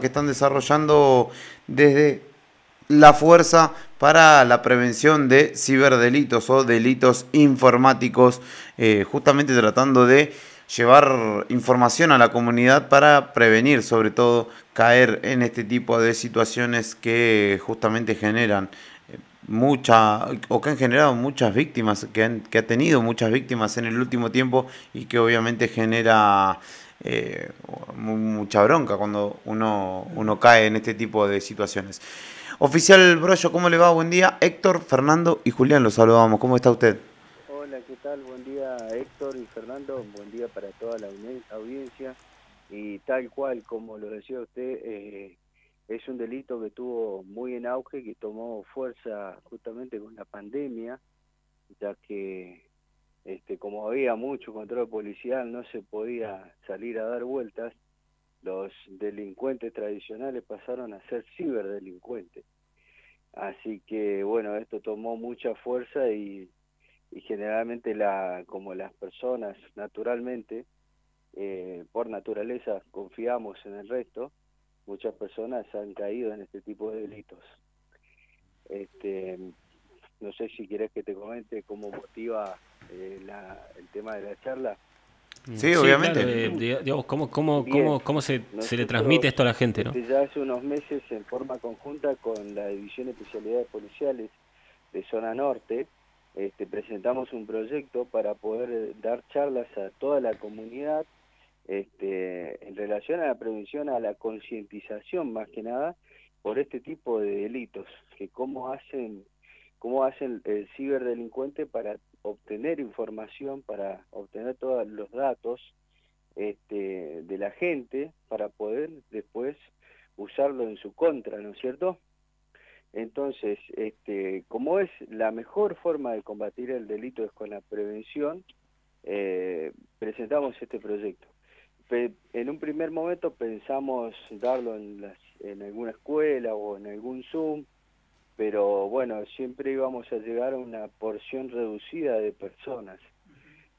que están desarrollando desde la fuerza para la prevención de ciberdelitos o delitos informáticos, eh, justamente tratando de llevar información a la comunidad para prevenir sobre todo caer en este tipo de situaciones que justamente generan eh, mucha o que han generado muchas víctimas, que, han, que ha tenido muchas víctimas en el último tiempo y que obviamente genera eh, mucha bronca cuando uno, uno cae en este tipo de situaciones. Oficial Brollo, ¿cómo le va? Buen día. Héctor, Fernando y Julián, los saludamos. ¿Cómo está usted? Hola, ¿qué tal? Buen día Héctor y Fernando. Buen día para toda la audiencia. Y tal cual, como lo decía usted, eh, es un delito que tuvo muy en auge, que tomó fuerza justamente con la pandemia, ya que este, como había mucho control policial, no se podía salir a dar vueltas los delincuentes tradicionales pasaron a ser ciberdelincuentes. Así que bueno, esto tomó mucha fuerza y, generalmente la, como las personas naturalmente, eh, por naturaleza confiamos en el resto, muchas personas han caído en este tipo de delitos. Este, no sé si quieres que te comente cómo motiva eh, la, el tema de la charla. Sí, obviamente. Eh, digamos, ¿cómo, cómo, cómo, cómo se, se, le transmite esto a la gente? ¿no? Ya hace unos meses, en forma conjunta con la División de Especialidades Policiales de Zona Norte, este, presentamos un proyecto para poder dar charlas a toda la comunidad este, en relación a la prevención, a la concientización más que nada, por este tipo de delitos, que cómo hacen, cómo hacen el ciberdelincuente para obtener información, para obtener todos los datos este, de la gente, para poder después usarlo en su contra, ¿no es cierto? Entonces, este, como es la mejor forma de combatir el delito es con la prevención, eh, presentamos este proyecto. en un primer momento pensamos darlo en, las, en alguna escuela o en algún Zoom, pero bueno, siempre íbamos a llegar a una porción reducida de personas.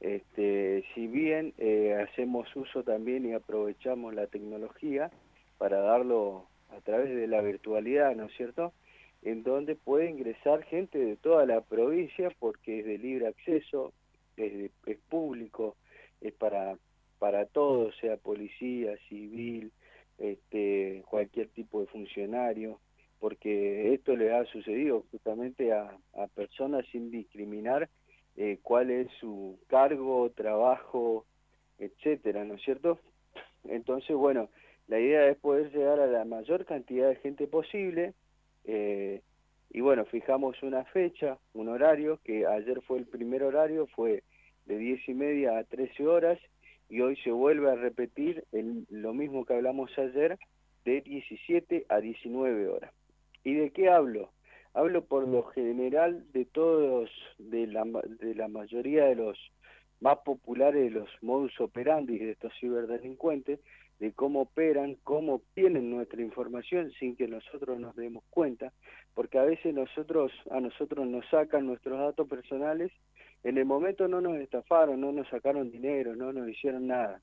Este, si bien eh, hacemos uso también y aprovechamos la tecnología para darlo a través de la virtualidad, ¿no es cierto? En donde puede ingresar gente de toda la provincia porque es de libre acceso, es, es público, es para, para todos, sea policía, civil, este, cualquier tipo de funcionario porque esto le ha sucedido justamente a, personas sin discriminar eh, cuál es su cargo, trabajo, etcétera, ¿no es cierto? Entonces, bueno, la idea es poder llegar a la mayor cantidad de gente posible eh, y bueno, fijamos una fecha, un horario, que ayer fue el primer horario, fue de 10 y media a 13 horas y hoy se vuelve a repetir lo mismo que hablamos ayer de 17 a 19 horas. ¿Y de qué hablo? Hablo por lo general de todos, de la, de la mayoría de los más populares de los modus operandi de estos ciberdelincuentes, de cómo operan, cómo obtienen nuestra información sin que nosotros nos demos cuenta, porque a veces nosotros, a nosotros nos sacan nuestros datos personales, en el momento no nos estafaron, no nos sacaron dinero, no nos hicieron nada,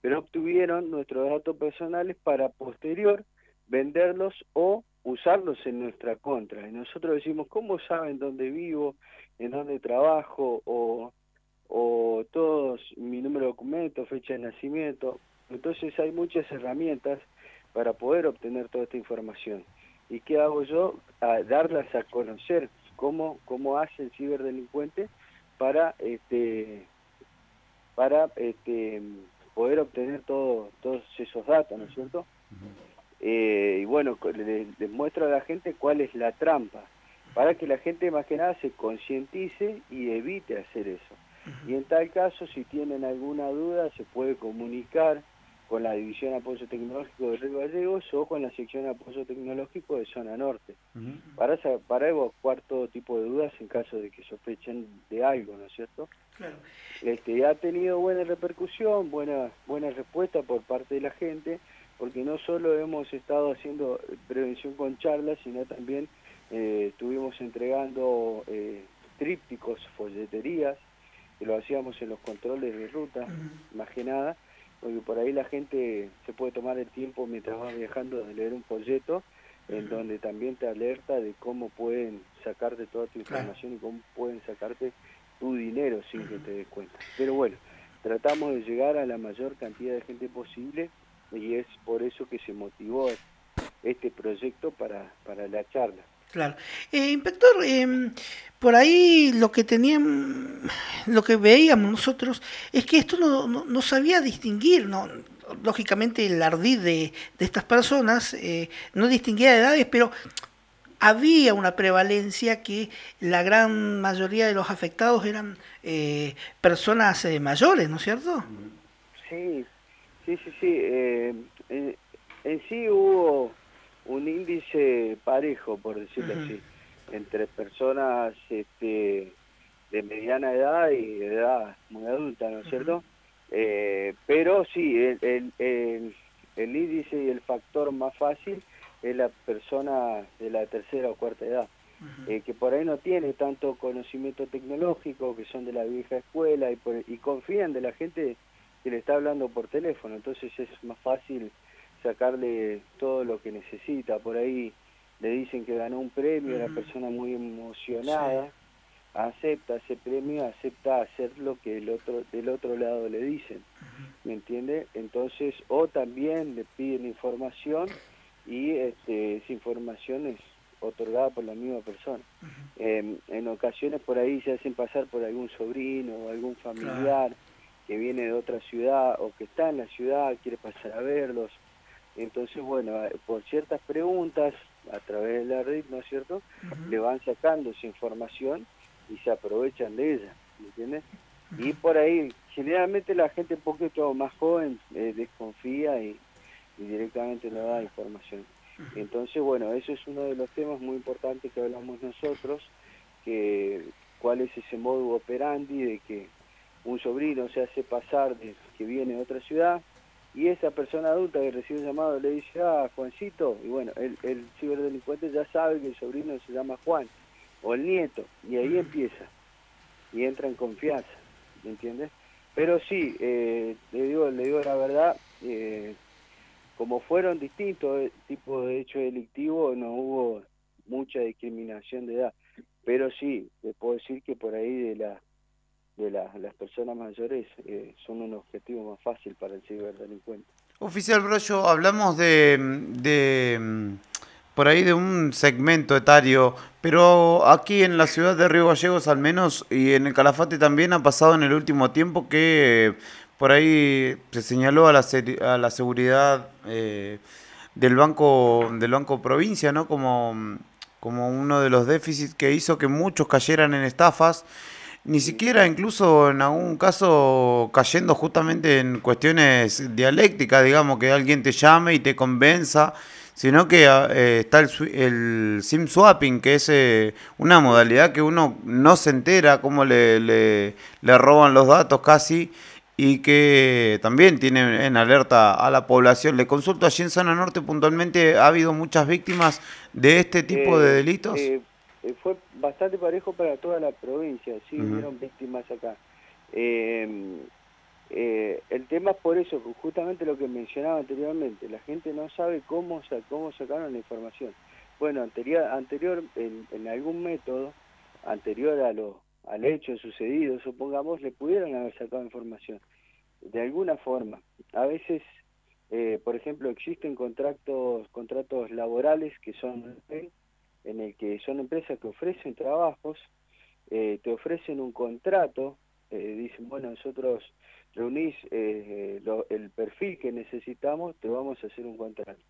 pero obtuvieron nuestros datos personales para posterior venderlos o usarlos en nuestra contra. Y nosotros decimos, ¿cómo saben dónde vivo, en dónde trabajo, o, o todos mi número de documento, fecha de nacimiento? Entonces hay muchas herramientas para poder obtener toda esta información. ¿Y qué hago yo? A darlas a conocer cómo, cómo hace el ciberdelincuente para este para este poder obtener todo, todos esos datos, ¿no es cierto? Eh, y bueno, les, muestro a la gente cuál es la trampa, para que la gente más que nada se concientice y evite hacer eso. Y en tal caso, si tienen alguna duda, se puede comunicar con la División de Apoyo Tecnológico de Río Gallegos o con la Sección de Apoyo Tecnológico de Zona Norte, para, para evacuar todo tipo de dudas en caso de que sospechen de algo, ¿no es cierto? Claro. Este, ha tenido buena repercusión, buena, buena respuesta por parte de la gente, porque no solo hemos estado haciendo prevención con charlas, sino también eh, estuvimos entregando eh, trípticos, folleterías, que lo hacíamos en los controles de ruta, más que nada, porque por ahí la gente se puede tomar el tiempo mientras va viajando de leer un folleto en donde también te alerta de cómo pueden sacarte toda tu información y cómo pueden sacarte tu dinero sin que te des cuenta. Pero bueno, tratamos de llegar a la mayor cantidad de gente posible y es por eso que se motivó este proyecto para, para la charla. Claro. Eh, inspector, em, por ahí lo que tenían, lo que veíamos nosotros es que esto no, no, sabía distinguir, no, lógicamente el ardid de, de estas personas eh, no distinguía de edades, pero había una prevalencia que la gran mayoría de los afectados eran eh, personas eh, mayores, ¿no es cierto? Sí, sí, sí, sí. en sí hubo un índice parejo, por decirlo así, entre personas este, de mediana edad y de edad muy adulta, ¿no es cierto? Eh, pero sí, el, el, el, índice y el factor más fácil es la persona de la tercera o cuarta edad, eh, que por ahí no tiene tanto conocimiento tecnológico, que son de la vieja escuela y, y confían de la gente que le está hablando por teléfono, entonces es más fácil sacarle todo lo que necesita. Por ahí le dicen que ganó un premio, la persona muy emocionada, acepta ese premio, acepta hacer lo que el otro, del otro lado le dicen. ¿Me entiende? Entonces, o también le piden información y este, esa información es otorgada por la misma persona. Em, en ocasiones por ahí se hacen pasar por algún sobrino o algún familiar que viene de otra ciudad o que está en la ciudad, quiere pasar a verlos entonces, bueno, por ciertas preguntas, a través de la red, ¿no es cierto?, le van sacando esa información y se aprovechan de ella, ¿me entiendes? Y por ahí, generalmente la gente un poquito más joven eh, desconfía y, directamente no da información. Entonces, bueno, eso es uno de los temas muy importantes que hablamos nosotros, que cuál es ese modo operandi de que un sobrino se hace pasar de que viene de otra ciudad, y esa persona adulta que recibe un llamado le dice, ah, Juancito, y bueno, el, el ciberdelincuente ya sabe que el sobrino se llama Juan, o el nieto, y ahí empieza, y entra en confianza, ¿me entiendes? Pero sí, eh, le, digo, le digo la verdad, eh, como fueron distintos tipos de hechos delictivos, no hubo mucha discriminación de edad, pero sí, le puedo decir que por ahí de la de las personas mayores eh, son un objetivo más fácil para el ciberdelincuente. Oficial Brollo, hablamos de, de por ahí de un segmento etario, pero aquí en la ciudad de Río Gallegos al menos y en el Calafate también ha pasado en el último tiempo que por ahí se señaló a la, a la seguridad eh, del banco del banco provincia, ¿no? Como como uno de los déficits que hizo que muchos cayeran en estafas ni siquiera incluso en algún caso cayendo justamente en cuestiones dialécticas, digamos, que alguien te llame y te convenza, sino que ah, eh, está el, el, SIM swapping, que es eh, una modalidad que uno no se entera cómo le, le, le, roban los datos casi y que también tiene en alerta a la población. Le consulto allí en Zona Norte puntualmente, ¿ha habido muchas víctimas de este tipo de eh, delitos? Eh, fue bastante parejo para toda la provincia, sí, hubieron víctimas acá. Eh, eh, el tema es por eso, justamente lo que mencionaba anteriormente, la gente no sabe cómo, cómo sacaron la información. Bueno, anterior, anterior en, algún método, anterior a lo, al hecho sucedido, supongamos, le pudieron haber sacado información, de alguna forma. A veces, por ejemplo, existen contratos, contratos laborales que son en son empresas que ofrecen trabajos, eh, te ofrecen un contrato, eh, dicen, bueno, nosotros reunís eh, el perfil que necesitamos, te vamos a hacer un contrato.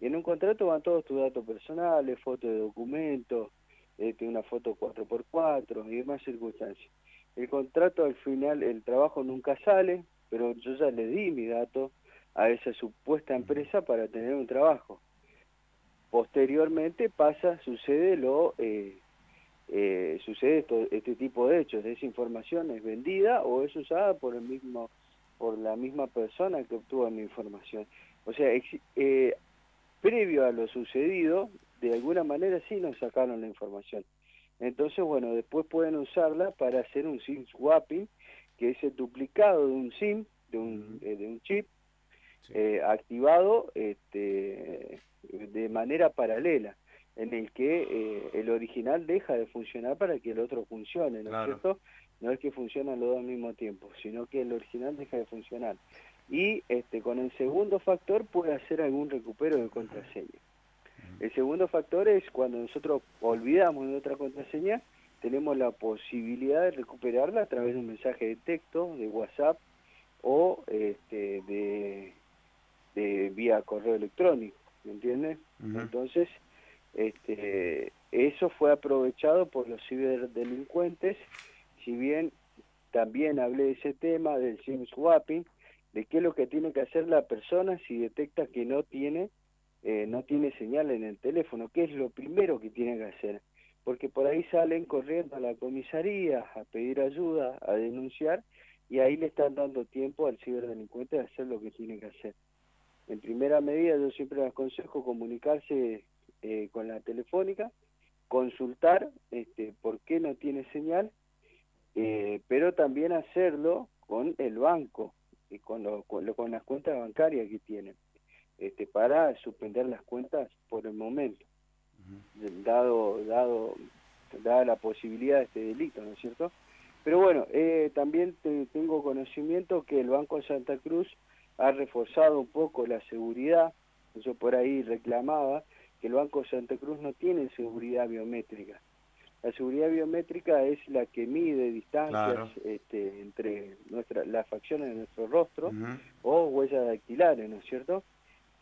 Y en un contrato van todos tus datos personales, fotos de documentos, tiene una foto 4x4 y demás circunstancias. El contrato al final, el trabajo nunca sale, pero yo ya le di mi dato a esa supuesta empresa para tener un trabajo posteriormente pasa, sucede lo eh, eh, sucede este tipo de hechos, esa información es vendida o es usada por el mismo por la misma persona que obtuvo mi información. O sea, eh, previo a lo sucedido, de alguna manera sí nos sacaron la información. Entonces, bueno, después pueden usarla para hacer un SIM swapping, que es el duplicado de un SIM, de un, de un chip, activado este, manera paralela, en el que eh, el original deja de funcionar para que el otro funcione, ¿no es cierto? No es que funcionan los dos al mismo tiempo, sino que el original deja de funcionar. Y este, con el segundo factor puede hacer algún recupero de contraseña. El segundo factor es cuando nosotros olvidamos nuestra contraseña, tenemos la posibilidad de recuperarla a través de un mensaje de texto, de WhatsApp o este, de, de vía correo electrónico, ¿me entiendes? Entonces, este, eso fue aprovechado por los ciberdelincuentes, si bien también hablé de ese tema del SIM swapping, de qué es lo que tiene que hacer la persona si detecta que no tiene eh, no tiene señal en el teléfono, qué es lo primero que tiene que hacer, porque por ahí salen corriendo a la comisaría a pedir ayuda, a denunciar, y ahí le están dando tiempo al ciberdelincuente de hacer lo que tiene que hacer. En primera medida yo siempre les aconsejo comunicarse eh, con la telefónica, consultar este, por qué no tiene señal, eh, pero también hacerlo con el banco y con, lo, con las cuentas bancarias que tienen este, para suspender las cuentas por el momento, dado, dado, dada la posibilidad de este delito, ¿no es cierto? Pero bueno, eh, también tengo conocimiento que el Banco de Santa Cruz ha reforzado un poco la seguridad, yo por ahí reclamaba que el Banco Santa Cruz no tiene seguridad biométrica. La seguridad biométrica es la que mide distancias este, entre nuestra, las facciones de nuestro rostro o huellas dactilares, ¿no es cierto?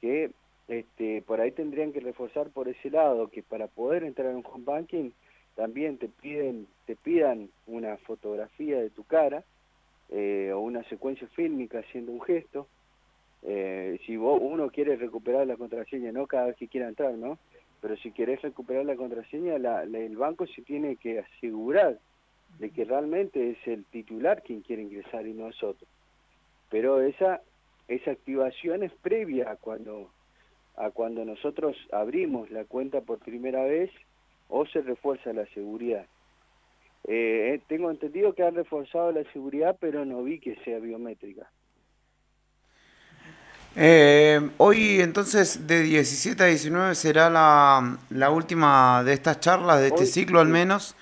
que este, por ahí tendrían que reforzar por ese lado, que para poder entrar en un home banking también te piden te pidan una fotografía de tu cara eh, o una secuencia fílmica haciendo un gesto. Eh, si vos, uno quiere recuperar la contraseña, no cada vez que quiera entrar, ¿no? Pero si querés recuperar la contraseña, la, el banco se tiene que asegurar de que realmente es el titular quien quiere ingresar y no nosotros. Pero esa esa activación es previa a cuando, a cuando nosotros abrimos la cuenta por primera vez o se refuerza la seguridad. Eh, eh, tengo entendido que han reforzado la seguridad, pero no vi que sea biométrica. Eh, hoy entonces de 17 a 19 será la, la última de estas charlas, de este ciclo al menos,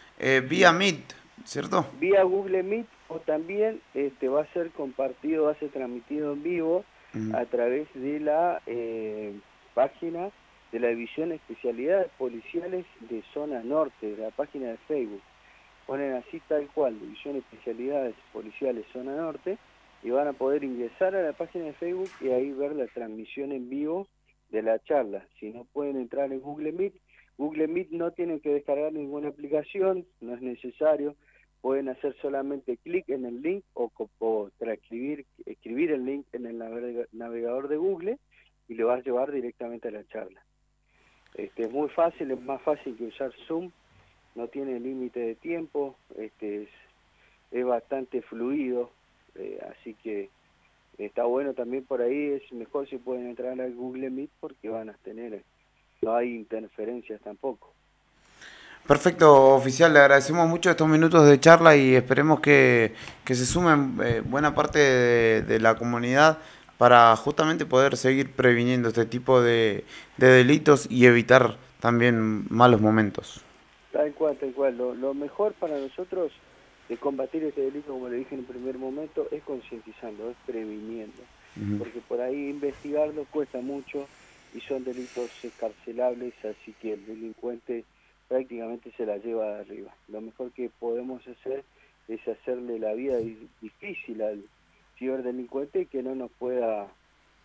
vía Meet, ¿cierto? Vía Google Meet o también este, va a ser compartido, va a ser transmitido en vivo a través de la eh, página de la División Especialidades Policiales de Zona Norte, de la página de Facebook. Ponen así tal cual, División Especialidades Policiales Zona Norte, y van a poder ingresar a la página de Facebook y ahí ver la transmisión en vivo de la charla. Si no pueden entrar en Google Meet, Google Meet no tienen que descargar ninguna aplicación, no es necesario pueden hacer solamente clic en el link o, o transcribir, escribir el link en el navegador de Google y le va a llevar directamente a la charla. Este, es muy fácil, es más fácil que usar Zoom, no tiene límite de tiempo, este, es, es bastante fluido, eh, así que está bueno también por ahí, es mejor si pueden entrar al Google Meet porque van a tener, no hay interferencias tampoco. Perfecto, oficial, le agradecemos mucho estos minutos de charla y esperemos que, se sumen eh, buena parte de, la comunidad para justamente poder seguir previniendo este tipo de, delitos y evitar también malos momentos. Tal cual, tal cual. Lo, mejor para nosotros de combatir este delito, como le dije en el primer momento, es concientizando, es previniendo. Porque por ahí investigarlo cuesta mucho y son delitos escarcelables, así que el delincuente prácticamente se la lleva de arriba. Lo mejor que podemos hacer es hacerle la vida difícil al ciberdelincuente que no nos pueda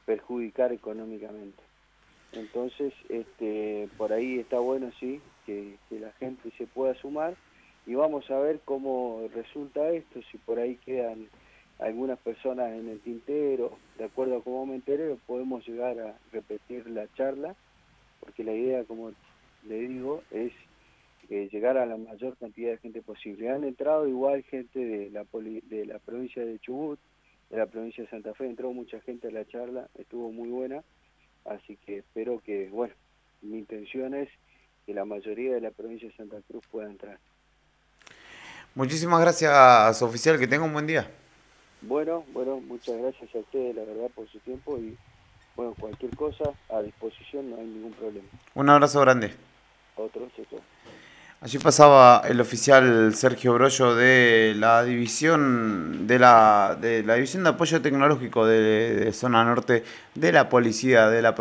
perjudicar económicamente. Entonces, este, por ahí está bueno, sí, que, la gente se pueda sumar y vamos a ver cómo resulta esto, si por ahí quedan algunas personas en el tintero, de acuerdo a cómo me enteré, podemos llegar a repetir la charla, porque la idea, como le digo, es llegar a la mayor cantidad de gente posible. Han entrado igual gente de la, de la provincia de Chubut, de la provincia de Santa Fe, entró mucha gente a la charla, estuvo muy buena, así que espero que, bueno, mi intención es que la mayoría de la provincia de Santa Cruz pueda entrar. Muchísimas gracias, oficial, que tenga un buen día. Bueno, bueno, muchas gracias a ustedes, la verdad, por su tiempo y bueno, cualquier cosa a disposición, no hay ningún problema. Un abrazo grande. Otro, chao. Allí pasaba el oficial Sergio Brollo de la división de la, de la división de apoyo tecnológico de, de zona norte de la policía de la.